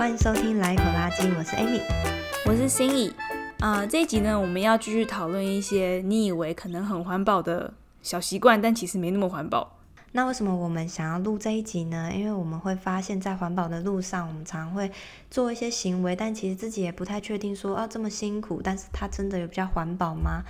欢迎收听来一口垃圾，我是 Amy，我是心怡。啊、呃，这一集呢，我们要继续讨论一些你以为可能很环保的小习惯，但其实没那么环保。那为什么我们想要录这一集呢？因为我们会发现，在环保的路上，我们常会做一些行为，但其实自己也不太确定说，说啊这么辛苦，但是它真的有比较环保吗？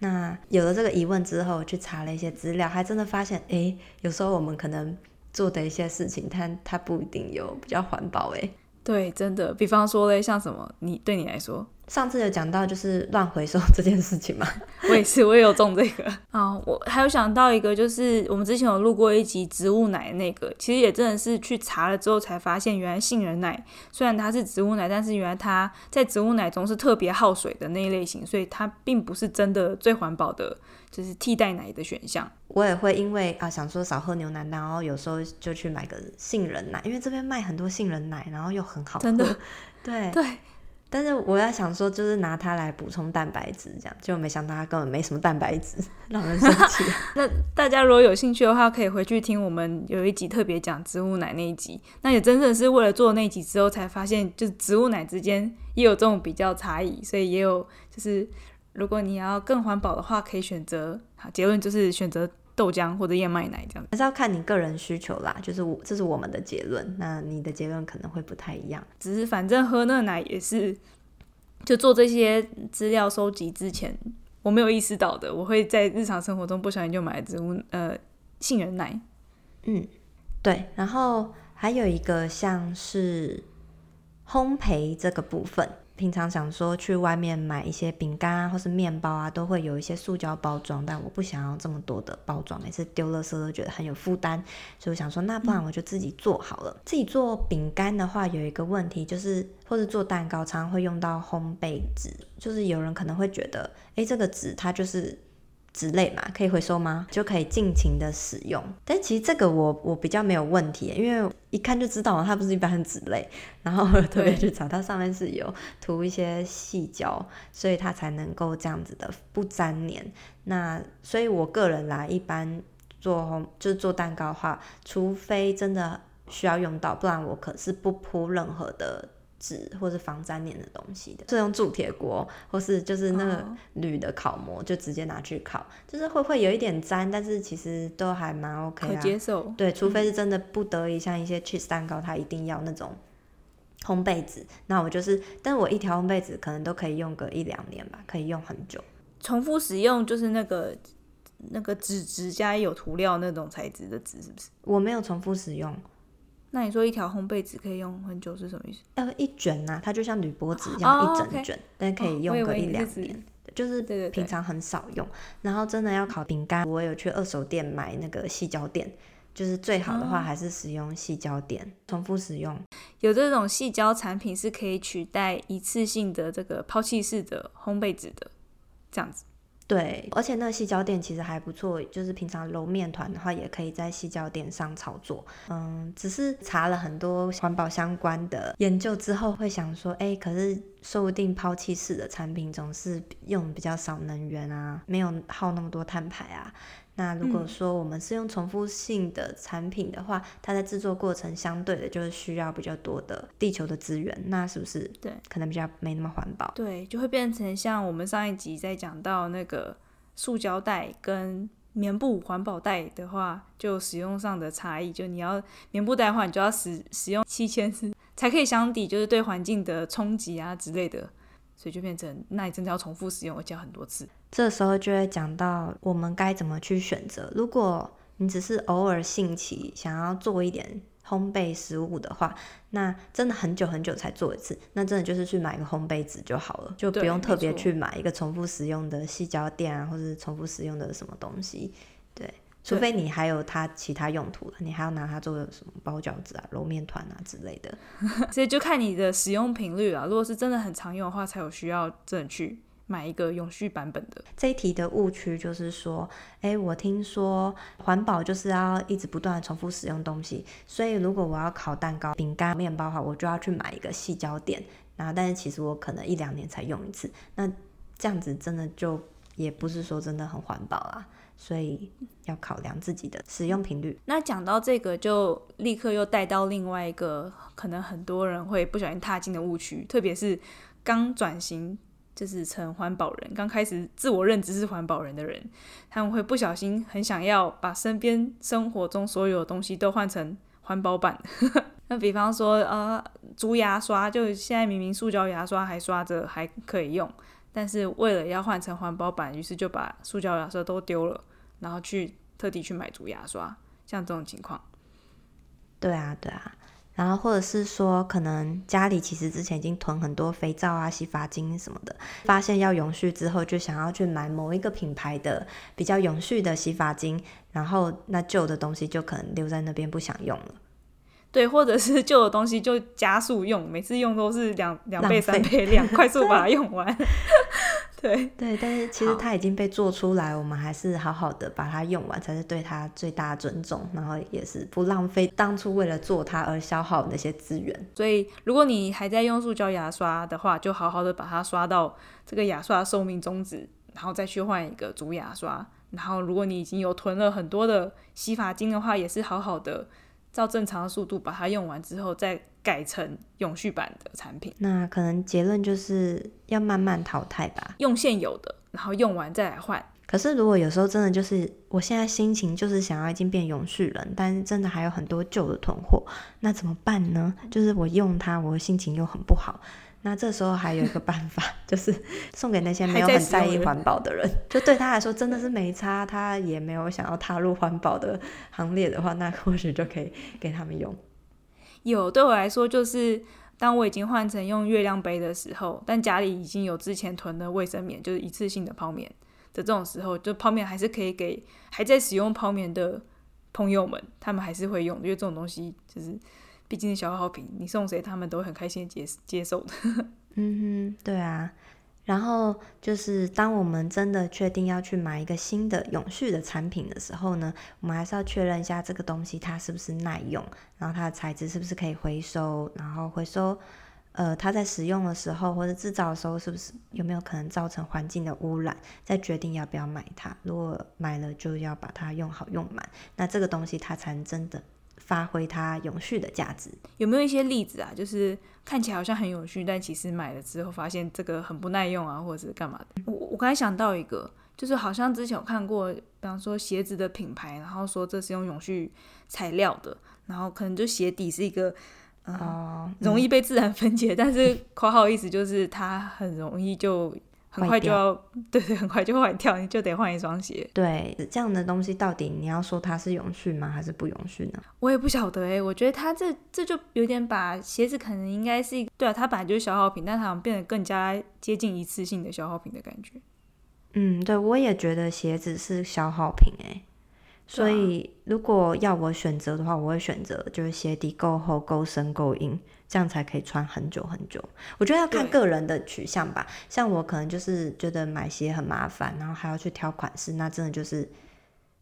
那有了这个疑问之后，去查了一些资料，还真的发现，诶，有时候我们可能做的一些事情，它它不一定有比较环保，诶。对，真的，比方说嘞，像什么，你对你来说，上次有讲到就是乱回收 这件事情嘛，我也是，我也有中这个 啊。我还有想到一个，就是我们之前有录过一集植物奶那个，其实也真的是去查了之后才发现，原来杏仁奶虽然它是植物奶，但是原来它在植物奶中是特别耗水的那一类型，所以它并不是真的最环保的。就是替代奶的选项，我也会因为啊想说少喝牛奶，然后有时候就去买个杏仁奶，因为这边卖很多杏仁奶，然后又很好喝。真的，对对。但是我要想说，就是拿它来补充蛋白质，这样就没想到它根本没什么蛋白质，让人生气。那大家如果有兴趣的话，可以回去听我们有一集特别讲植物奶那一集。那也真正是为了做那一集之后，才发现就是植物奶之间也有这种比较差异，所以也有就是。如果你要更环保的话，可以选择，好，结论就是选择豆浆或者燕麦奶这样，还是要看你个人需求啦。就是我，这是我们的结论，那你的结论可能会不太一样。只是反正喝那奶也是，就做这些资料收集之前，我没有意识到的，我会在日常生活中不小心就买植物呃杏仁奶。嗯，对。然后还有一个像是烘焙这个部分。平常想说去外面买一些饼干啊，或是面包啊，都会有一些塑胶包装，但我不想要这么多的包装，每次丢垃圾都觉得很有负担，所以我想说，那不然我就自己做好了。嗯、自己做饼干的话，有一个问题就是，或者做蛋糕，常常会用到烘焙纸，就是有人可能会觉得，诶，这个纸它就是。纸类嘛，可以回收吗？就可以尽情的使用。但其实这个我我比较没有问题，因为一看就知道它不是一般的纸类。然后我特别去找，它上面是有涂一些细胶，所以它才能够这样子的不粘黏。那所以我个人来一般做就是做蛋糕的话，除非真的需要用到，不然我可是不铺任何的。纸或是防粘黏的东西的，是用铸铁锅，或是就是那个铝的烤模，就直接拿去烤，就是会会有一点粘，但是其实都还蛮 OK 的，可接受。对，除非是真的不得已，像一些 cheese 蛋糕，它一定要那种烘焙纸，那我就是，但是我一条烘焙纸可能都可以用个一两年吧，可以用很久。重复使用就是那个那个纸质加有涂料那种材质的纸，是不是？我没有重复使用。那你说一条烘焙纸可以用很久是什么意思？呃，一卷呐、啊，它就像铝箔纸一样一整卷，oh, okay. 但可以用个一两年，哦、就是平常很少用。对对对，然后真的要烤饼干，我有去二手店买那个细胶垫，就是最好的话还是使用细胶垫，嗯、重复使用。有这种细胶产品是可以取代一次性的这个抛弃式的烘焙纸的，这样子。对，而且那个矽胶垫其实还不错，就是平常揉面团的话，也可以在矽胶垫上操作。嗯，只是查了很多环保相关的研究之后，会想说，哎，可是说不定抛弃式的产品总是用比较少能源啊，没有耗那么多碳排啊。那如果说我们是用重复性的产品的话，嗯、它在制作过程相对的就是需要比较多的地球的资源，那是不是对可能比较没那么环保？对，就会变成像我们上一集在讲到那个塑胶袋跟棉布环保袋的话，就使用上的差异，就你要棉布袋的话，你就要使使用七千次才可以相抵，就是对环境的冲击啊之类的。所以就变成，那你真的要重复使用，而且很多次。这时候就会讲到我们该怎么去选择。如果你只是偶尔兴起想要做一点烘焙食物的话，那真的很久很久才做一次，那真的就是去买个烘焙纸就好了，就不用特别去买一个重复使用的细胶垫啊，或者重复使用的什么东西，对。除非你还有它其他用途，你还要拿它做什么包饺子啊、揉面团啊之类的，所以就看你的使用频率啊。如果是真的很常用的话，才有需要真的去买一个永续版本的。这一题的误区就是说，哎，我听说环保就是要一直不断的重复使用东西，所以如果我要烤蛋糕、饼干、面包的话，我就要去买一个细胶垫，然后但是其实我可能一两年才用一次，那这样子真的就。也不是说真的很环保啦，所以要考量自己的使用频率。那讲到这个，就立刻又带到另外一个可能很多人会不小心踏进的误区，特别是刚转型就是成环保人，刚开始自我认知是环保人的人，他们会不小心很想要把身边生活中所有的东西都换成环保版。那比方说，呃，竹牙刷，就现在明明塑胶牙刷还刷着还可以用，但是为了要换成环保版，于是就把塑胶牙刷都丢了，然后去特地去买竹牙刷，像这种情况。对啊，对啊，然后或者是说，可能家里其实之前已经囤很多肥皂啊、洗发精什么的，发现要永续之后，就想要去买某一个品牌的比较永续的洗发精，然后那旧的东西就可能留在那边不想用了。对，或者是旧的东西就加速用，每次用都是两两倍、三倍量，快速把它用完。对对，但是其实它已经被做出来，我们还是好好的把它用完，才是对它最大的尊重，然后也是不浪费当初为了做它而消耗那些资源。所以，如果你还在用塑胶牙刷的话，就好好的把它刷到这个牙刷寿命终止，然后再去换一个竹牙刷。然后，如果你已经有囤了很多的洗发精的话，也是好好的。照正常的速度把它用完之后，再改成永续版的产品。那可能结论就是要慢慢淘汰吧，用现有的，然后用完再来换。可是如果有时候真的就是，我现在心情就是想要已经变永续人，但是真的还有很多旧的囤货，那怎么办呢？就是我用它，我的心情又很不好。那这时候还有一个办法，就是送给那些没有很在意环保的人，就对他来说真的是没差，他也没有想要踏入环保的行列的话，那或许就可以给他们用。有，对我来说就是当我已经换成用月亮杯的时候，但家里已经有之前囤的卫生棉，就是一次性的泡棉的这种时候，就泡面还是可以给还在使用泡棉的朋友们，他们还是会用，因为这种东西就是。毕竟是消耗品，你送谁他们都很开心接接受的。嗯哼，对啊。然后就是当我们真的确定要去买一个新的永续的产品的时候呢，我们还是要确认一下这个东西它是不是耐用，然后它的材质是不是可以回收，然后回收，呃，它在使用的时候或者制造的时候是不是有没有可能造成环境的污染，再决定要不要买它。如果买了就要把它用好用满，那这个东西它才能真的。发挥它永续的价值，有没有一些例子啊？就是看起来好像很永续，但其实买了之后发现这个很不耐用啊，或者是干嘛的？我我刚才想到一个，就是好像之前有看过，比方说鞋子的品牌，然后说这是用永续材料的，然后可能就鞋底是一个呃、哦、容易被自然分解，嗯、但是括号意思就是它很容易就。很快就要，对对，很快就坏掉，你就得换一双鞋。对，这样的东西到底你要说它是永续吗，还是不永续呢？我也不晓得哎，我觉得它这这就有点把鞋子可能应该是对啊，它本来就是消耗品，但它好像变得更加接近一次性的消耗品的感觉。嗯，对，我也觉得鞋子是消耗品哎。所以，如果要我选择的话，我会选择就是鞋底够厚、够深、够硬，这样才可以穿很久很久。我觉得要看个人的取向吧。像我可能就是觉得买鞋很麻烦，然后还要去挑款式，那真的就是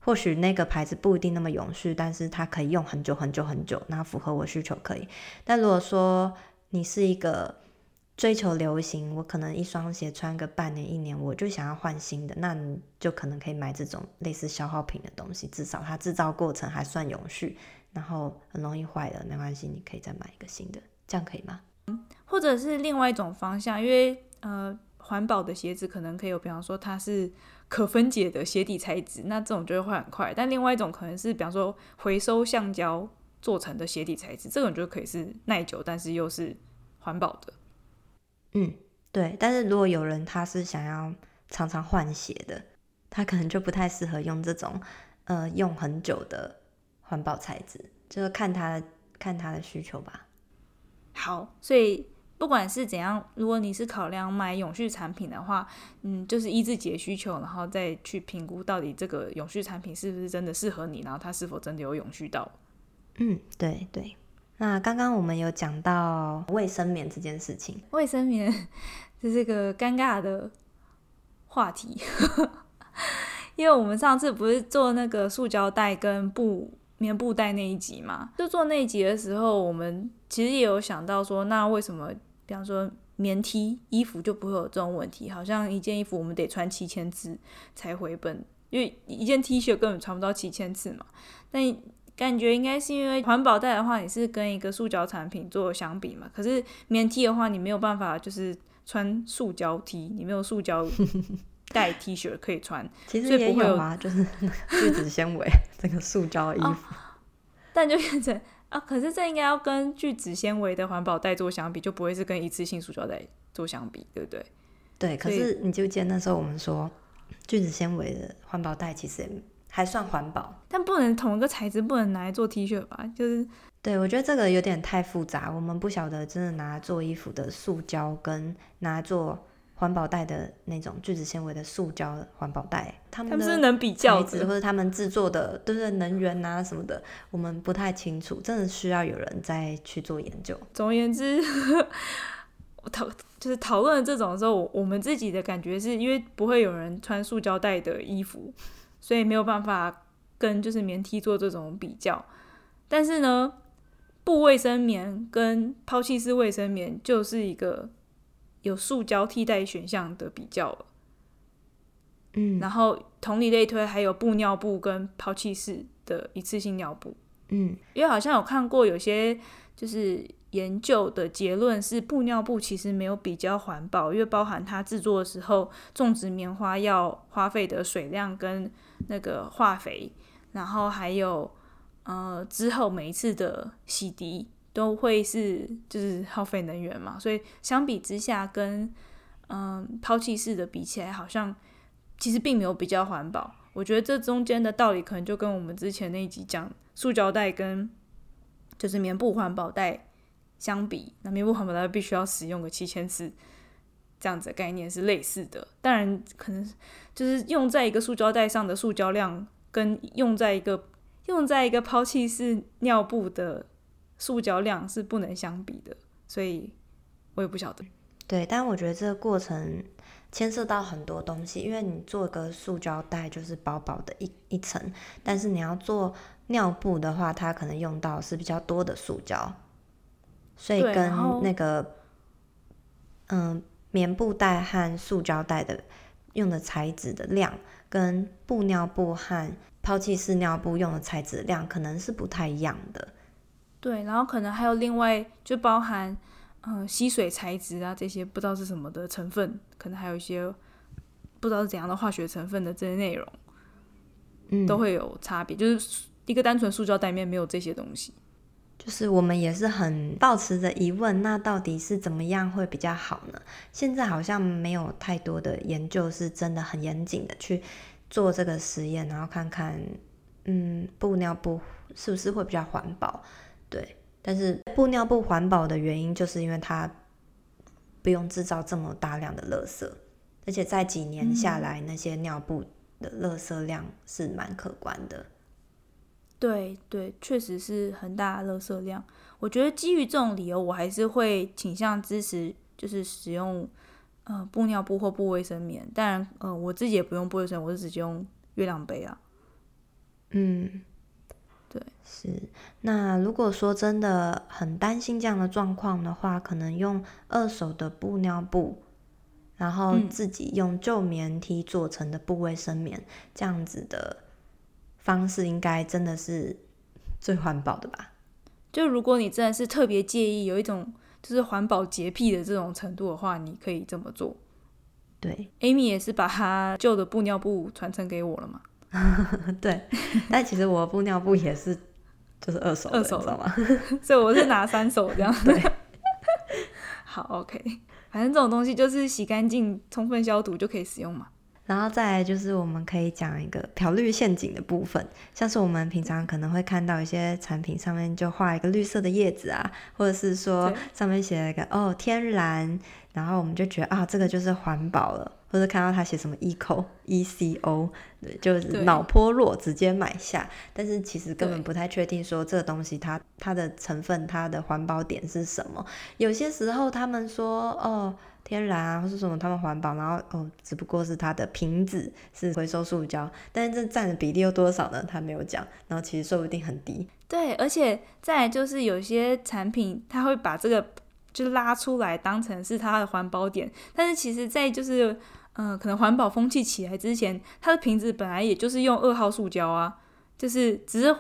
或许那个牌子不一定那么永续，但是它可以用很久很久很久，那符合我需求可以。但如果说你是一个追求流行，我可能一双鞋穿个半年一年，我就想要换新的，那你就可能可以买这种类似消耗品的东西，至少它制造过程还算永续，然后很容易坏了，没关系，你可以再买一个新的，这样可以吗？或者是另外一种方向，因为呃，环保的鞋子可能可以有，比方说它是可分解的鞋底材质，那这种就会坏很快。但另外一种可能是，比方说回收橡胶做成的鞋底材质，这种就可以是耐久，但是又是环保的。嗯，对，但是如果有人他是想要常常换鞋的，他可能就不太适合用这种呃用很久的环保材质，就是看他看他的需求吧。好，所以不管是怎样，如果你是考量买永续产品的话，嗯，就是依自己的需求，然后再去评估到底这个永续产品是不是真的适合你，然后它是否真的有永续到。嗯，对对。那刚刚我们有讲到卫生棉这件事情，卫生棉 这是个尴尬的话题，因为我们上次不是做那个塑胶袋跟布棉布袋那一集嘛，就做那一集的时候，我们其实也有想到说，那为什么，比方说棉 T 衣服就不会有这种问题。好像一件衣服我们得穿七千次才回本，因为一件 T 恤根本穿不到七千次嘛。但感觉应该是因为环保袋的话，你是跟一个塑胶产品做相比嘛。可是棉 T 的话，你没有办法就是穿塑胶 T，你没有塑胶带 T 恤可以穿。其实也有啊，就是聚酯纤维 这个塑胶衣服，哦，但就变成。啊，可是这应该要跟聚酯纤维的环保袋做相比，就不会是跟一次性塑胶袋做相比，对不对？对，可是你就记得那时候我们说，聚酯纤维的环保袋其实还算环保，但不能同一个材质不能拿来做 T 恤吧？就是，对，我觉得这个有点太复杂，我们不晓得真的拿来做衣服的塑胶跟拿来做。环保袋的那种聚酯纤维的塑胶环保袋，他们是能比较的，或者他们制作的都是能源啊什么的，我们不太清楚，真的需要有人再去做研究。总而言之，我讨就是讨论这种的时候，我们自己的感觉是因为不会有人穿塑胶袋的衣服，所以没有办法跟就是棉 T 做这种比较。但是呢，布卫生棉跟抛弃式卫生棉就是一个。有塑胶替代选项的比较了，嗯，然后同理类推，还有布尿布跟抛弃式的一次性尿布，嗯，因为好像有看过有些就是研究的结论是布尿布其实没有比较环保，因为包含它制作的时候种植棉花要花费的水量跟那个化肥，然后还有呃之后每一次的洗涤。都会是就是耗费能源嘛，所以相比之下跟，嗯抛弃式的比起来，好像其实并没有比较环保。我觉得这中间的道理可能就跟我们之前那一集讲塑胶袋跟就是棉布环保袋相比，那棉布环保袋必须要使用个七千次这样子的概念是类似的。当然，可能就是用在一个塑胶袋上的塑胶量，跟用在一个用在一个抛弃式尿布的。塑胶量是不能相比的，所以我也不晓得。对，但我觉得这个过程牵涉到很多东西，因为你做个塑胶袋就是薄薄的一一层，但是你要做尿布的话，它可能用到是比较多的塑胶，所以跟那个嗯棉布袋和塑胶袋的用的材质的量，跟布尿布和抛弃式尿布用的材质量可能是不太一样的。对，然后可能还有另外就包含，嗯、呃，吸水材质啊这些不知道是什么的成分，可能还有一些不知道是怎样的化学成分的这些内容，嗯，都会有差别。就是一个单纯塑胶袋里面没有这些东西，就是我们也是很抱持着疑问，那到底是怎么样会比较好呢？现在好像没有太多的研究是真的很严谨的去做这个实验，然后看看，嗯，布尿布是不是会比较环保。对，但是布尿布环保的原因，就是因为它不用制造这么大量的垃圾，而且在几年下来，那些尿布的垃圾量是蛮可观的。对对，确实是很大的垃圾量。我觉得基于这种理由，我还是会倾向支持，就是使用呃布尿布或布卫生棉。当然，呃，我自己也不用布卫生，我是直接用月亮杯啊。嗯。对，是。那如果说真的很担心这样的状况的话，可能用二手的布尿布，然后自己用旧棉 T 做成的布卫生棉，嗯，这样子的方式，应该真的是最环保的吧？就如果你真的是特别介意有一种就是环保洁癖的这种程度的话，你可以这么做。对，Amy 也是把她旧的布尿布传承给我了嘛。对，但其实我的布尿布也是，就是二手的，二手的，知道吗？所以我是拿三手这样。对，好，OK，反正这种东西就是洗干净、充分消毒就可以使用嘛。然后再来就是我们可以讲一个漂绿陷阱的部分，像是我们平常可能会看到一些产品上面就画一个绿色的叶子啊，或者是说上面写了一个哦天然，然后我们就觉得啊这个就是环保了。或者看到他写什么 eco e c o，对，就是脑波弱，直接买下。但是其实根本不太确定说这个东西它它的成分它的环保点是什么。有些时候他们说哦天然啊或是什么他们环保，然后哦只不过是它的瓶子是回收塑胶，但是这占的比例有多少呢？他没有讲。然后其实说不定很低。对，而且再就是有些产品他会把这个。就拉出来当成是它的环保点。但是其实，在就是嗯、可能环保风气起来之前，它的瓶子本来也就是用二号塑胶啊，就是只是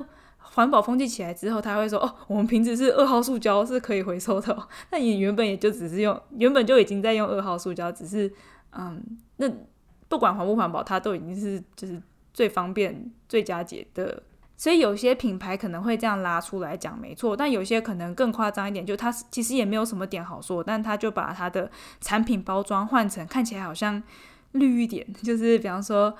环保风气起来之后，他会说哦，我们瓶子是二号塑胶是可以回收的、哦。那你原本也就只是用，原本就已经在用二号塑胶，只是嗯，那不管环不环保，它都已经是就是最方便、最佳解的。所以有些品牌可能会这样拉出来讲，没错，但有些可能更夸张一点，就它其实也没有什么点好说，但他就把它的产品包装换成看起来好像绿一点，就是比方说，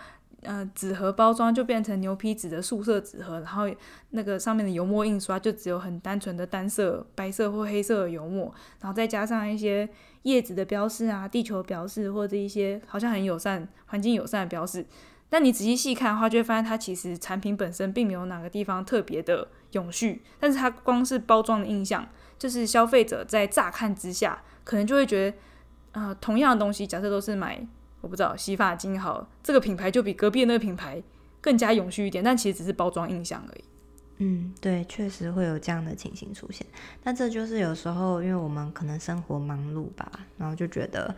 呃，纸盒包装就变成牛皮纸的素色纸盒，然后那个上面的油墨印刷就只有很单纯的单色白色或黑色的油墨，然后再加上一些叶子的标示啊、地球标示或者一些好像很友善、环境友善的标示。但你仔细细看的话，就会发现它其实产品本身并没有哪个地方特别的永续，但是它光是包装的印象，就是消费者在乍看之下，可能就会觉得，呃，同样的东西，假设都是买，我不知道洗发精好，这个品牌就比隔壁的那个品牌更加永续一点，但其实只是包装印象而已。嗯，对，确实会有这样的情形出现。但这就是有时候，因为我们可能生活忙碌吧，然后就觉得。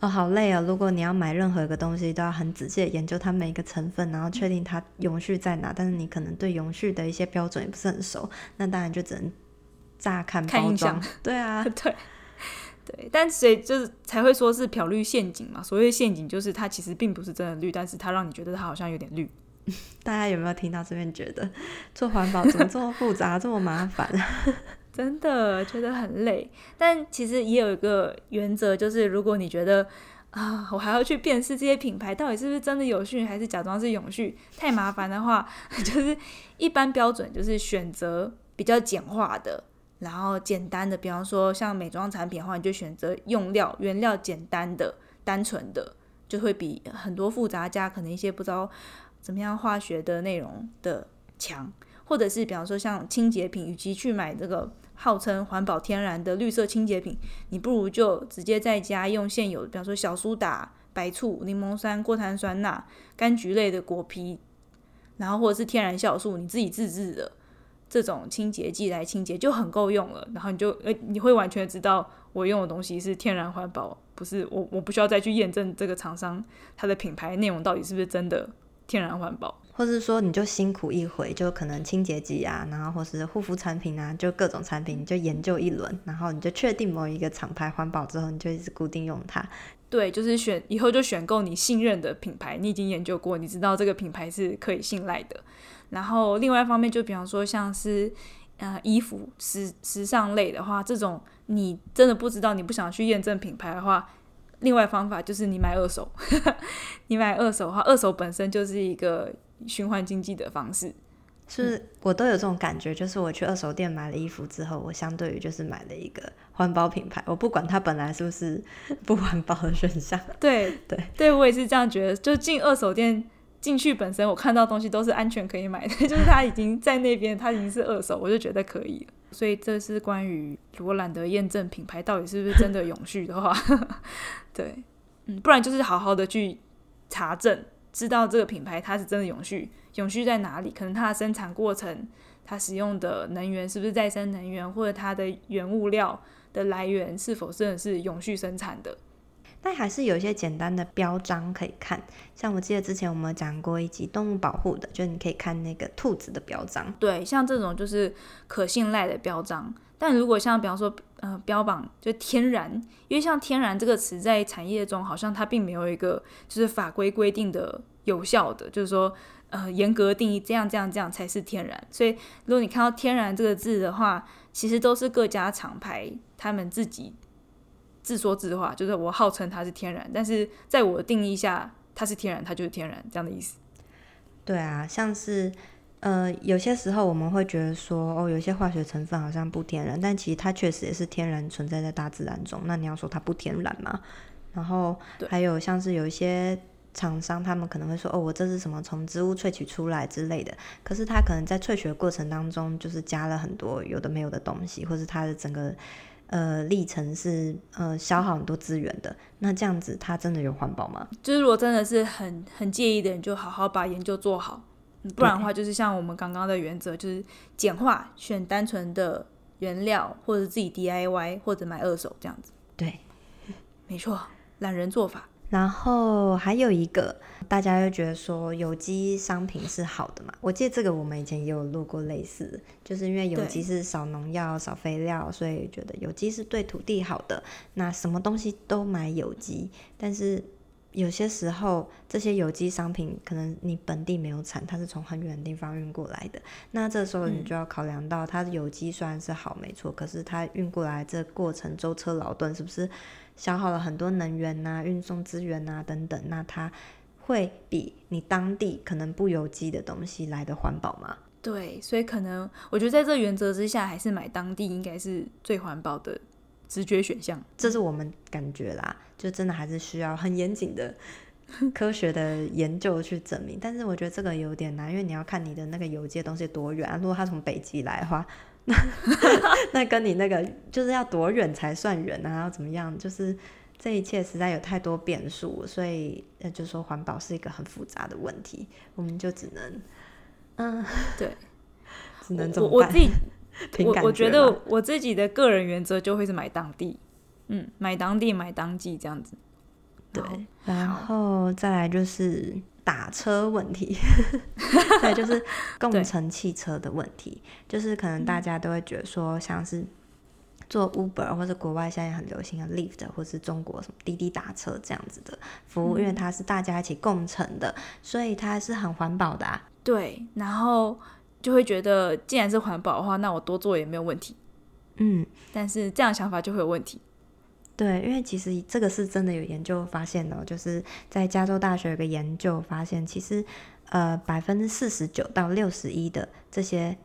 哦，好累啊！如果你要买任何一个东西，都要很仔细的研究它每一个成分，然后确定它永续在哪。但是你可能对永续的一些标准也不是很熟，那当然就只能乍看包装。对啊，对对。但所以就是才会说是漂绿陷阱嘛。所谓陷阱就是它其实并不是真的绿，但是它让你觉得它好像有点绿。大家有没有听到这边觉得做环保怎么这么复杂，这么麻烦？真的觉得很累，但其实也有一个原则，就是如果你觉得啊，我还要去辨识这些品牌到底是不是真的有序，还是假装是永续，太麻烦的话，就是一般标准就是选择比较简化的，然后简单的，比方说像美妆产品的话，你就选择用料原料简单的、单纯的，就会比很多复杂加可能一些不知道怎么样化学的内容的强，或者是比方说像清洁品，与其去买这个。号称环保天然的绿色清洁品，你不如就直接在家用现有，比方说小苏打、白醋、柠檬酸、过碳酸钠、柑橘类的果皮，然后或者是天然酵素，你自己自制的这种清洁剂来清洁就很够用了。然后你就诶，你会完全知道我用的东西是天然环保，不是我我不需要再去验证这个厂商它的品牌内容到底是不是真的天然环保。或是说，你就辛苦一回，就可能清洁剂啊，然后或是护肤产品啊，就各种产品，你就研究一轮，然后你就确定某一个厂牌环保之后，你就一直固定用它。对，就是选以后就选购你信任的品牌，你已经研究过，你知道这个品牌是可以信赖的。然后另外一方面，就比方说像是呃衣服时时尚类的话，这种你真的不知道，你不想去验证品牌的话，另外方法就是你买二手。你买二手的话，二手本身就是一个。循环经济的方式，是我都有这种感觉，就是我去二手店买了衣服之后，我相对于就是买了一个环保品牌，我不管它本来是不是 不环保的选项。对对对，我也是这样觉得。就进二手店进去本身，我看到东西都是安全可以买的，就是它已经在那边，它已经是二手，我就觉得可以。所以这是关于如果懒得验证品牌到底是不是真的永续的话，对，嗯，不然就是好好的去查证。知道这个品牌它是真的永续，永续在哪里？可能它的生产过程，它使用的能源是不是再生能源，或者它的原物料的来源是否真的是永续生产的？但还是有一些简单的标章可以看，像我记得之前我们讲过一集动物保护的，就你可以看那个兔子的标章。对，像这种就是可信赖的标章。但如果像比方说，呃，标榜就天然，因为像天然这个词在产业中好像它并没有一个就是法规规定的有效的，就是说呃严格定义这样这样这样才是天然。所以如果你看到天然这个字的话，其实都是各家厂牌他们自己自说自话，就是我号称它是天然，但是在我的定义下它是天然，它就是天然这样的意思。对啊，像是。呃，有些时候我们会觉得说，哦，有些化学成分好像不天然，但其实它确实也是天然存在在大自然中。那你要说它不天然吗？然后还有像是有一些厂商，他们可能会说，哦，我这是什么从植物萃取出来之类的。可是它可能在萃取的过程当中，就是加了很多有的没有的东西，或是它的整个呃历程是呃消耗很多资源的。那这样子，它真的有环保吗？就是如果真的是很很介意的人，就好好把研究做好。不然的话，就是像我们刚刚的原则，就是简化，选单纯的原料，或者自己 DIY，或者买二手这样子。对，没错，懒人做法。然后还有一个，大家又觉得说有机商品是好的嘛？我记得这个我们以前也有录过类似，就是因为有机是少农药、少肥料，所以觉得有机是对土地好的。那什么东西都买有机，但是有些时候这些有机商品可能你本地没有产，它是从很远的地方运过来的。那这时候你就要考量到，它的有机虽然是好没错，可是它运过来这过程舟车劳顿是不是？消耗了很多能源呐、啊、运送资源呐、啊、等等，那它会比你当地可能不有机的东西来的环保吗？对，所以可能我觉得在这原则之下，还是买当地应该是最环保的直觉选项。这是我们感觉啦，就真的还是需要很严谨的 科学的研究去证明。但是我觉得这个有点难，因为你要看你的那个邮寄的东西多远啊。如果它从北极来的话。那 那跟你那个就是要多远才算远啊？要怎么样？就是这一切实在有太多变数，所以呃，就说环保是一个很复杂的问题，我们就只能嗯，对，只能怎么办？我我自己，我我觉得我自己的个人原则就会是买当地，嗯，买当地买当季这样子。对，然后再来就是。打车问题，对，就是共乘汽车的问题，就是可能大家都会觉得说，像是做 Uber 或者国外现在很流行的 Lyft，或是中国什么滴滴打车这样子的服务，因为它是大家一起共乘的，所以它是很环保的啊。对，然后就会觉得，既然是环保的话，那我多做也没有问题。嗯，但是这样想法就会有问题。对，因为其实这个是真的有研究发现的，就是在加州大学有个研究发现，其实呃百分之四十九到六十一的这些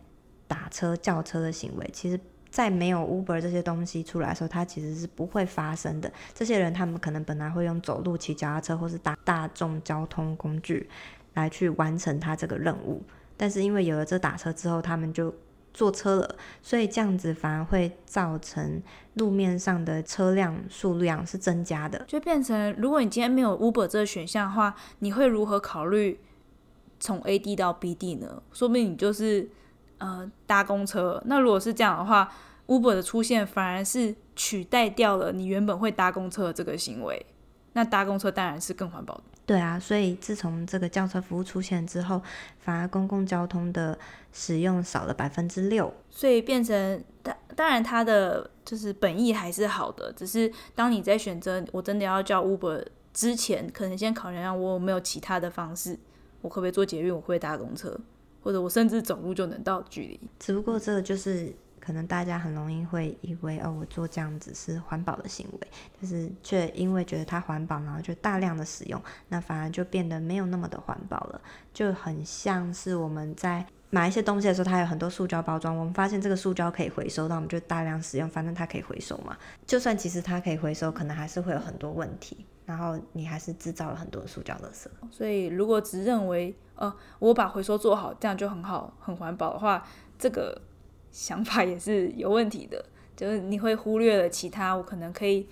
打车叫车的行为，其实在没有 Uber 这些东西出来的时候，它其实是不会发生的。这些人他们可能本来会用走路、骑脚踏车或是搭大众交通工具来去完成他这个任务，但是因为有了这打车之后，他们就坐车了，所以这样子反而会造成路面上的车辆数量是增加的，就变成如果你今天没有 Uber 这个选项的话，你会如何考虑从 A 地到 B 地呢？说不定你就是呃搭公车。那如果是这样的话，Uber 的出现反而是取代掉了你原本会搭公车的这个行为。那搭公车当然是更环保的。对啊，所以自从这个轿车服务出现之后，反而公共交通的使用少了百分之六，所以变成当当然它的就是本意还是好的，只是当你在选择我真的要叫 Uber 之前，可能先考量下我有没有其他的方式，我可不可以坐捷运，我会搭公车，或者我甚至走路就能到距离。只不过这个就是。可能大家很容易会以为哦，我做这样子是环保的行为，但是却因为觉得它环保，然后就大量的使用，那反而就变得没有那么的环保了。就很像是我们在买一些东西的时候，它有很多塑胶包装，我们发现这个塑胶可以回收，那我们就大量使用，反正它可以回收嘛。就算其实它可以回收，可能还是会有很多问题，然后你还是制造了很多塑胶垃圾。所以如果只认为呃，我把回收做好，这样就很好，很环保的话，这个。想法也是有问题的，就是你会忽略了其他，我可能可以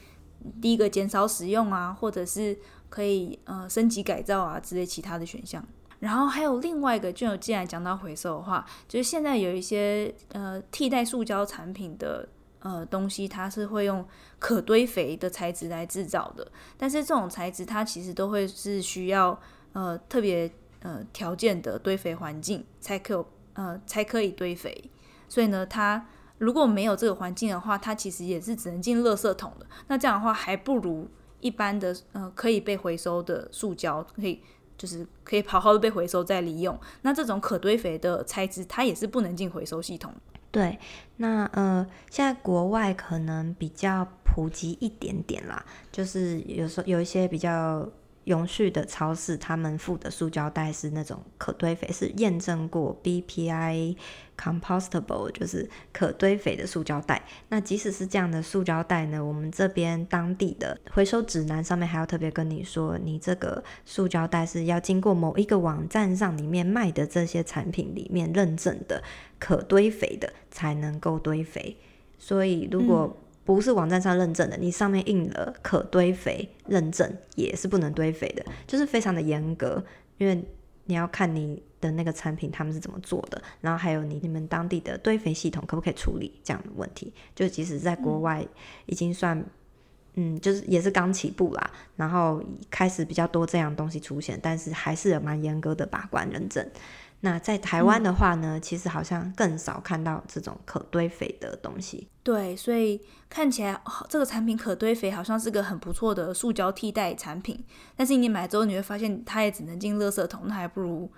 第一个减少使用啊，或者是可以呃升级改造啊之类其他的选项。然后还有另外一个，就既然讲到回收的话，就是现在有一些呃替代塑胶产品的呃东西，它是会用可堆肥的材质来制造的，但是这种材质它其实都会是需要呃特别呃条件的堆肥环境才可呃才可以堆肥。所以呢，它如果没有这个环境的话，它其实也是只能进垃圾桶的。那这样的话，还不如一般的呃可以被回收的塑胶，可以就是可以好好的被回收再利用。那这种可堆肥的材质，它也是不能进回收系统。对，那呃，现在国外可能比较普及一点点啦，就是有时候有一些比较。永续的超市，他们附的塑胶袋是那种可堆肥，是验证过 BPI compostable，就是可堆肥的塑胶袋。那即使是这样的塑胶袋呢，我们这边当地的回收指南上面还要特别跟你说，你这个塑胶袋是要经过某一个网站上里面卖的这些产品里面认证的可堆肥的才能够堆肥。所以如果、不是网站上认证的，你上面印了可堆肥认证也是不能堆肥的，就是非常的严格，因为你要看你的那个产品他们是怎么做的，然后还有你你们当地的堆肥系统可不可以处理这样的问题？就即使在国外已经算，嗯，就是也是刚起步啦，然后开始比较多这样东西出现，但是还是有蛮严格的把关认证。那在台湾的话呢，嗯、其实好像更少看到这种可堆肥的东西。对，所以看起来这个产品可堆肥好像是个很不错的塑胶替代产品。但是你买之后你会发现，它也只能进垃圾桶，那还不如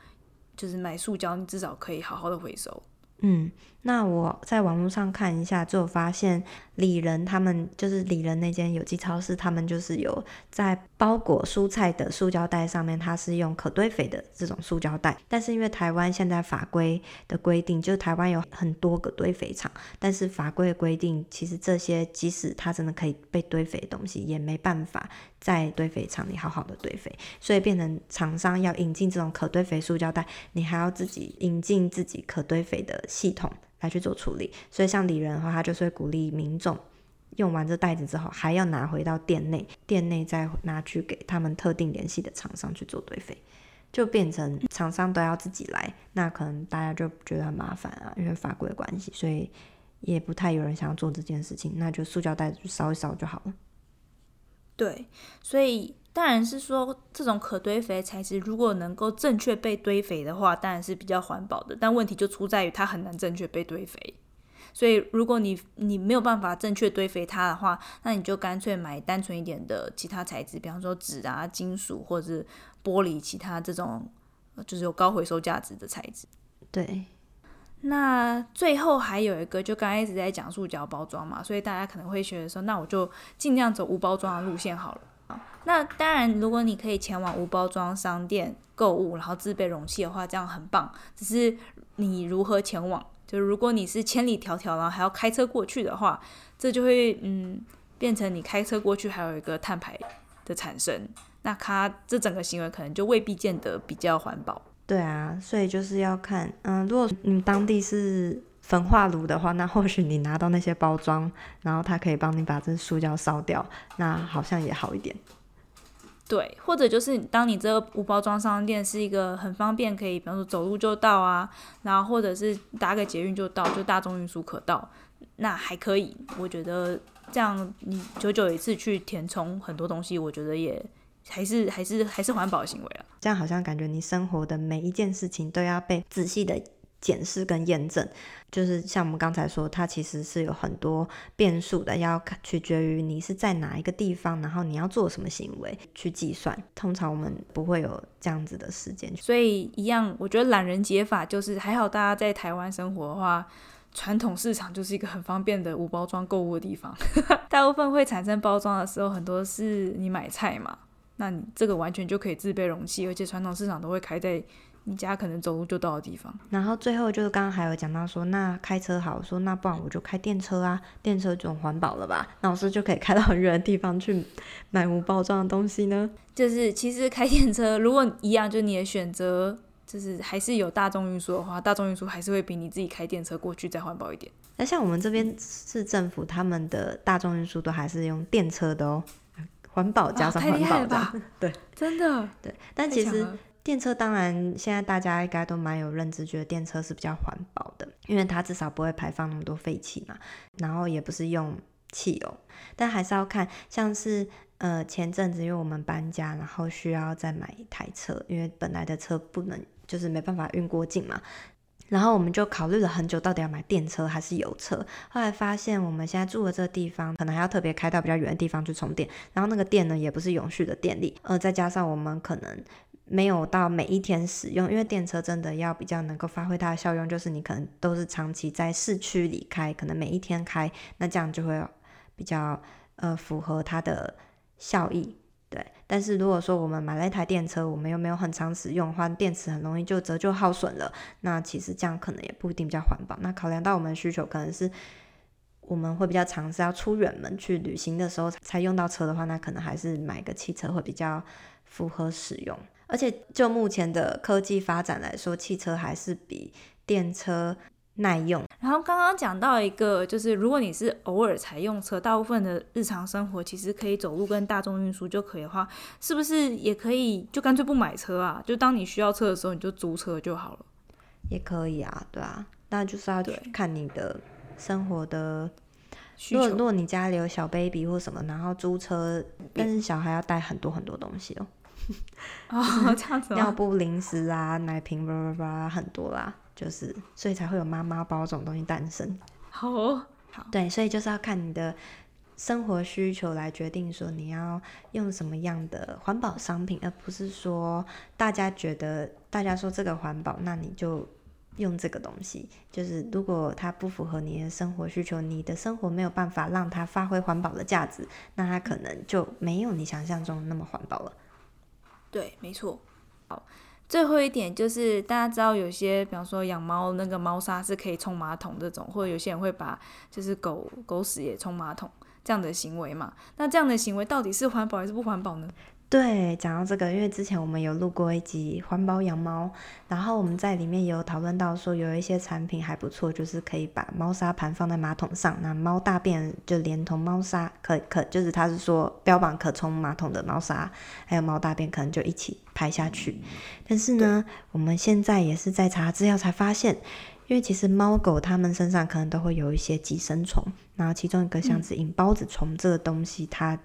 就是买塑胶，你至少可以好好的回收。嗯，那我在网络上看一下，就发现里仁他们就是里仁那间有机超市，他们就是有在包裹蔬菜的塑胶袋上面，它是用可堆肥的这种塑胶袋。但是因为台湾现在法规的规定，就是台湾有很多个堆肥厂，但是法规的规定，其实这些即使它真的可以被堆肥的东西，也没办法在堆肥厂里好好的堆肥，所以变成厂商要引进这种可堆肥塑胶袋，你还要自己引进自己可堆肥的。系统来去做处理，所以像里仁的话，他就是会鼓励民众用完这袋子之后，还要拿回到店内，店内再拿去给他们特定联系的厂商去做堆肥，就变成厂商都要自己来，那可能大家就觉得很麻烦啊，因为法规关系，所以也不太有人想要做这件事情，那就塑胶袋子烧一烧就好了。对，所以。当然是说，这种可堆肥材质如果能够正确被堆肥的话，当然是比较环保的。但问题就出在于它很难正确被堆肥。所以，如果你你没有办法正确堆肥它的话，那你就干脆买单纯一点的其他材质，比方说纸啊、金属或者玻璃，其他这种就是有高回收价值的材质。对。那最后还有一个，就刚才一直在讲塑胶包装嘛，所以大家可能会觉得说，那我就尽量走无包装的路线好了。那当然，如果你可以前往无包装商店购物，然后自备容器的话，这样很棒。只是你如何前往？就是如果你是千里迢迢，然后还要开车过去的话，这就会嗯变成你开车过去还有一个碳排的产生。那它这整个行为可能就未必见得比较环保。对啊，所以就是要看，嗯，如果你当地是焚化炉的话，那或许你拿到那些包装，然后它可以帮你把这塑胶烧掉，那好像也好一点。对，或者就是当你这个无包装商店是一个很方便，可以比方说走路就到啊，然后或者是搭个捷运就到，就大众运输可到，那还可以。我觉得这样你久久一次去填充很多东西，我觉得也还是还是还是环保行为啊。这样好像感觉你生活的每一件事情都要被仔细的。检视跟验证，就是像我们刚才说，它其实是有很多变数的，要取决于你是在哪一个地方，然后你要做什么行为去计算。通常我们不会有这样子的时间，所以一样，我觉得懒人解法就是还好，大家在台湾生活的话，传统市场就是一个很方便的无包装购物的地方。大部分会产生包装的时候，很多是你买菜嘛，那你这个完全就可以自备容器，而且传统市场都会开在。你家可能走路就到的地方，然后最后就是刚刚还有讲到说，那开车好，说那不然我就开电车啊，电车这种环保了吧，那我是就可以开到很远的地方去买无包装的东西呢？就是其实开电车如果一样，就你的选择就是还是有大众运输的话，大众运输还是会比你自己开电车过去再环保一点。那像我们这边市政府他们的大众运输都还是用电车的哦，环保加上环保的，对，真的。对，但其实。电车当然，现在大家应该都蛮有认知，觉得电车是比较环保的，因为它至少不会排放那么多废气嘛，然后也不是用汽油，但还是要看，像是呃前阵子因为我们搬家，然后需要再买一台车，因为本来的车不能就是没办法运过境嘛，然后我们就考虑了很久，到底要买电车还是油车，后来发现我们现在住的这个地方，可能还要特别开到比较远的地方去充电，然后那个电呢也不是永续的电力，呃再加上我们可能。没有到每一天使用，因为电车真的要比较能够发挥它的效用，就是你可能都是长期在市区里开，可能每一天开，那这样就会比较呃符合它的效益，对。但是如果说我们买了一台电车，我们又没有很常使用的话，电池很容易就折旧耗损了，那其实这样可能也不一定比较环保。那考量到我们的需求，可能是我们会比较尝试要出远门去旅行的时候才用到车的话，那可能还是买个汽车会比较符合使用。而且就目前的科技发展来说，汽车还是比电车耐用。然后刚刚讲到一个，就是如果你是偶尔才用车，大部分的日常生活其实可以走路跟大众运输就可以的话，是不是也可以就干脆不买车啊？就当你需要车的时候，你就租车就好了。也可以啊，对啊，那就是要看你的生活的需求。需求。如果你家里有小 baby 或什么，然后租车，但是小孩要带很多很多东西哦。哦，这样子。尿布、零食啊，奶瓶叭叭叭很多啦，就是所以才会有妈妈包这种东西诞生。好哦，好。对，所以就是要看你的生活需求来决定说你要用什么样的环保商品，而不是说大家觉得大家说这个环保，那你就用这个东西。就是如果它不符合你的生活需求，你的生活没有办法让它发挥环保的价值，那它可能就没有你想象中那么环保了。对，没错。好，最后一点就是大家知道有些，比方说养猫那个猫砂是可以冲马桶这种，或者有些人会把就是狗狗屎也冲马桶这样的行为嘛？那这样的行为到底是环保还是不环保呢？对，讲到这个，因为之前我们有录过一集环保养猫，然后我们在里面也有讨论到说，有一些产品还不错，就是可以把猫砂盘放在马桶上，那猫大便就连同猫砂可可，就是它是说标榜可冲马桶的猫砂，还有猫大便可能就一起排下去。但是呢，我们现在也是在查资料才发现，因为其实猫狗它们身上可能都会有一些寄生虫，然后其中一个像是引孢子虫这个东西，它。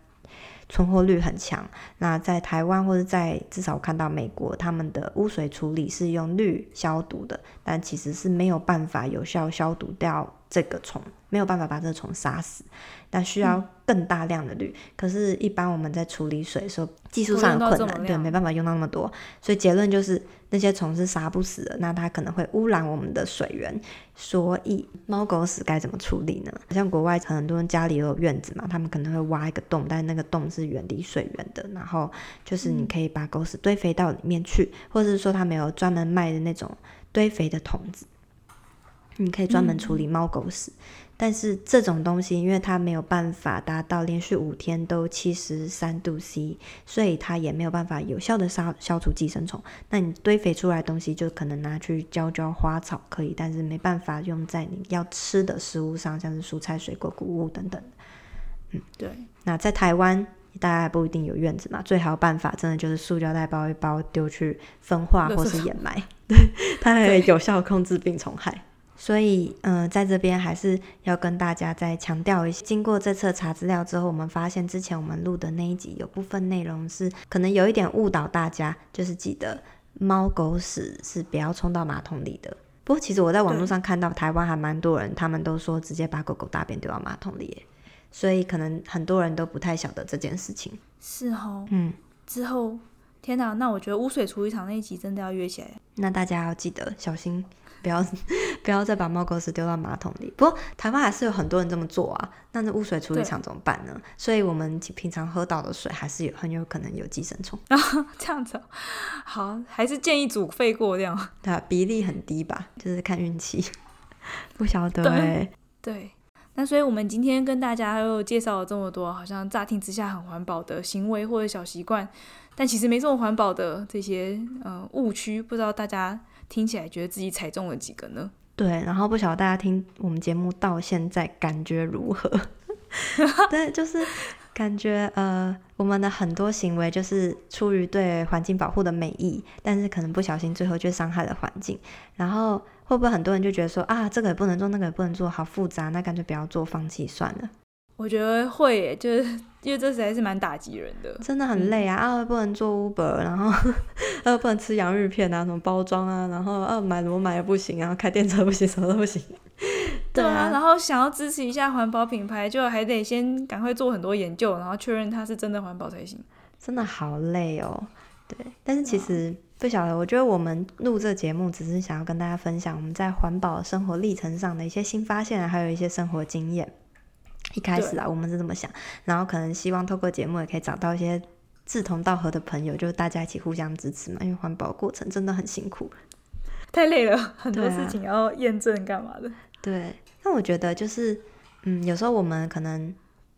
存活率很强。那在台湾或者在至少我看到美国，他们的污水处理是用氯消毒的，但其实是没有办法有效消毒掉这个虫，没有办法把这个虫杀死。那需要更大量的氯，嗯、可是，一般我们在处理水的时候，技术上有困难，对，没办法用到那么多。所以结论就是，那些虫是杀不死的，那它可能会污染我们的水源。所以，猫狗屎该怎么处理呢？像国外很多人家里有院子嘛，他们可能会挖一个洞，但那个洞是远离水源的。然后，就是你可以把狗屎堆肥到里面去，嗯、或者是说他们有专门卖的那种堆肥的桶子，你可以专门处理猫狗屎。嗯但是这种东西，因为它没有办法达到连续五天都七十三度 C，所以它也没有办法有效的杀消除寄生虫。那你堆肥出来的东西，就可能拿去浇浇花草可以，但是没办法用在你要吃的食物上，像是蔬菜、水果、谷物等等。嗯，对。那在台湾，大家还不一定有院子嘛，最好的办法真的就是塑胶袋包一包丢去分化或是掩埋，对，它可以有效控制病虫害。所以，嗯、呃，在这边还是要跟大家再强调一下，经过这次查资料之后，我们发现之前我们录的那一集有部分内容是可能有一点误导大家，就是记得猫狗屎是不要冲到马桶里的。不过，其实我在网络上看到台湾还蛮多人，他们都说直接把狗狗大便丢到马桶里，所以可能很多人都不太晓得这件事情。是哦，嗯，之后，天哪，那我觉得污水处理厂那一集真的要约起来。那大家要记得小心。不要不要再把猫狗屎丢到马桶里。不过台湾还是有很多人这么做啊。那那污水处理厂怎么办呢？所以我们平常喝到的水还是有很有可能有寄生虫。啊，这样子，好，还是建议煮沸过这样。对啊，比例很低吧，就是看运气。不晓得对。对。那所以我们今天跟大家又介绍了这么多，好像乍听之下很环保的行为或者小习惯，但其实没这么环保的这些呃误区，不知道大家。听起来觉得自己踩中了几个呢？对，然后不晓得大家听我们节目到现在感觉如何？对，就是感觉呃，我们的很多行为就是出于对环境保护的美意，但是可能不小心最后却伤害了环境。然后会不会很多人就觉得说啊，这个也不能做，那个也不能做，好复杂，那干脆不要做，放弃算了。我觉得会耶，就是因为这实在是蛮打击人的，真的很累啊！嗯、啊，不能做 Uber，然后呃，不能吃洋芋片啊，什么包装啊，然后呃、啊，买裸买也不行，然后开电车不行，什么都不行。对啊，然后想要支持一下环保品牌，就还得先赶快做很多研究，然后确认它是真的环保才行。真的好累哦。对，但是其实不晓得，我觉得我们录这节目只是想要跟大家分享我们在环保生活历程上的一些新发现，还有一些生活经验。一开始啊，我们是这么想，然后可能希望透过节目也可以找到一些志同道合的朋友，就是大家一起互相支持嘛。因为环保过程真的很辛苦，太累了，很多事情要验证干嘛的。对啊，对，那我觉得就是，嗯，有时候我们可能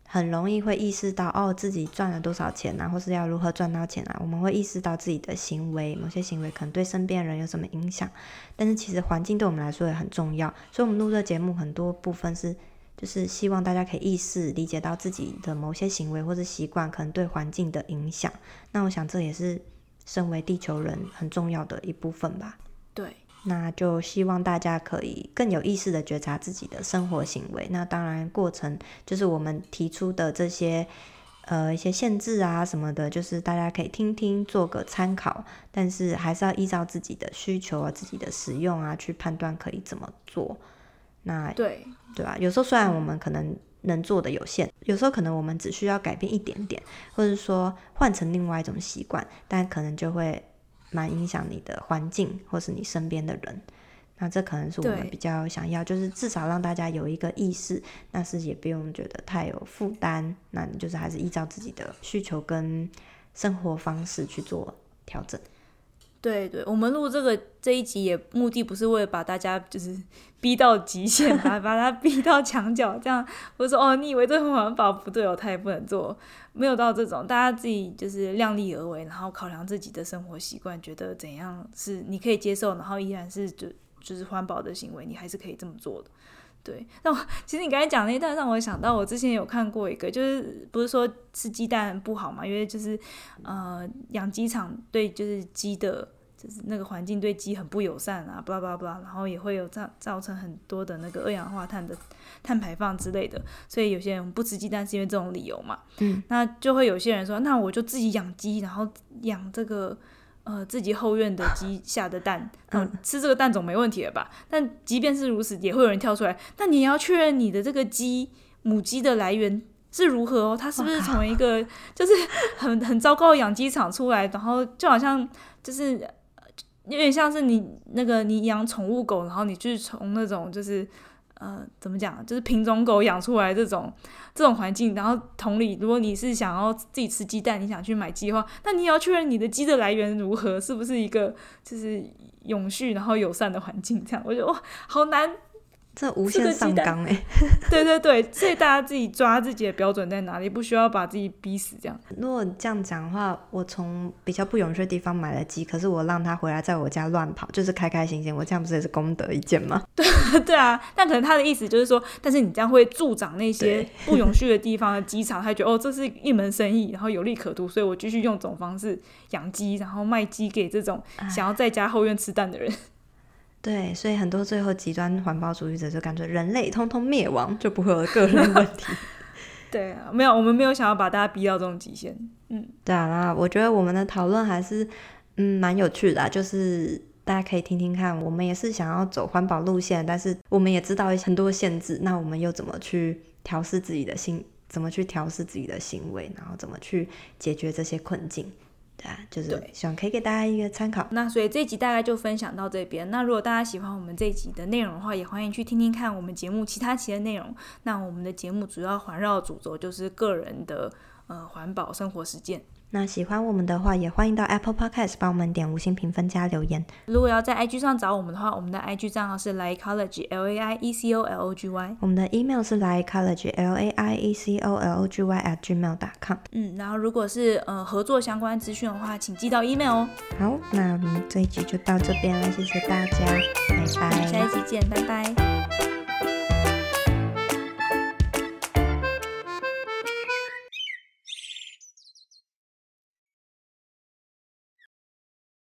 很容易会意识到哦，自己赚了多少钱啊，或是要如何赚到钱啊。我们会意识到自己的行为，某些行为可能对身边人有什么影响。但是其实环境对我们来说也很重要，所以我们录这节目很多部分是，就是希望大家可以意识理解到自己的某些行为或者习惯可能对环境的影响。那我想这也是身为地球人很重要的一部分吧。对。那就希望大家可以更有意识的觉察自己的生活行为。那当然，过程就是我们提出的这些呃一些限制啊什么的，就是大家可以听听做个参考。但是还是要依照自己的需求啊、自己的使用啊去判断可以怎么做。那对对吧？有时候虽然我们可能能做的有限，有时候可能我们只需要改变一点点，或者说换成另外一种习惯，但可能就会。蛮影响你的环境，或是你身边的人，那这可能是我们比较想要，就是至少让大家有一个意识，但是也不用觉得太有负担。那你就是还是依照自己的需求跟生活方式去做调整。对对，我们录这个这一集也目的不是为了把大家就是逼到极限，把 把他逼到墙角，这样我说哦，你以为这很环保不对哦，他也不能做，没有到这种，大家自己就是量力而为，然后考量自己的生活习惯，觉得怎样是你可以接受，然后依然是就就是环保的行为，你还是可以这么做的。对，那我其实你刚才讲那一段让我想到，我之前有看过一个，就是不是说吃鸡蛋不好嘛，因为就是呃养鸡场对就是鸡的，就是那个环境对鸡很不友善啊，巴拉巴拉巴拉，然后也会有造造成很多的那个二氧化碳的碳排放之类的，所以有些人不吃鸡蛋是因为这种理由嘛。嗯，那就会有些人说，那我就自己养鸡，然后养这个。呃，自己后院的鸡 下的蛋，嗯，吃这个蛋总没问题了吧？但即便是如此，也会有人跳出来。那你要确认你的这个鸡母鸡的来源是如何哦？它是不是从一个就是很很糟糕的养鸡场出来？然后就好像就是有点像是你那个你养宠物狗，然后你去从那种就是。呃，怎么讲？就是品种狗养出来这种这种环境，然后同理，如果你是想要自己吃鸡蛋，你想去买鸡的话，那你也要确认你的鸡的来源如何，是不是一个就是永续然后友善的环境？这样，我觉得哇，好难。这无限上纲 哎，对对对，所以大家自己抓自己的标准在哪里，不需要把自己逼死这样。如果这样讲的话，我从比较不永续的地方买了鸡，可是我让它回来在我家乱跑，就是开开心心，我这样不是也是功德一件吗？对 对啊，但可能他的意思就是说，但是你这样会助长那些不永续的地方的鸡场，他觉得哦，这是一门生意，然后有利可图，所以我继续用这种方式养鸡，然后卖鸡给这种想要在家后院吃蛋的人。对，所以很多最后极端环保主义者就感觉人类通通灭亡，就不会有个人问题。对啊，没有，我们没有想要把大家逼到这种极限。嗯，对啊，那我觉得我们的讨论还是嗯蛮有趣的啊，就是大家可以听听看，我们也是想要走环保路线，但是我们也知道很多限制，那我们又怎么去调试自己的心，怎么去调试自己的行为，然后怎么去解决这些困境。对啊，就是希望可以给大家一个参考。那所以这一集大概就分享到这边。那如果大家喜欢我们这一集的内容的话，也欢迎去听听看我们节目其他期的内容。那我们的节目主要环绕主轴就是个人的呃环保生活实践。那喜欢我们的话，也欢迎到 Apple Podcast 帮我们点五星评分加留言。如果要在 IG 上找我们的话，我们的 IG 账号是 Laicollege L A I E C O L O G Y。我们的 email 是 Laicollege L A I E C O L O G Y at gmail dot com。嗯，然后如果是呃合作相关资讯的话，请寄到 email 哦。好，那我们这一集就到这边了，谢谢大家，拜拜。下一集见，拜拜。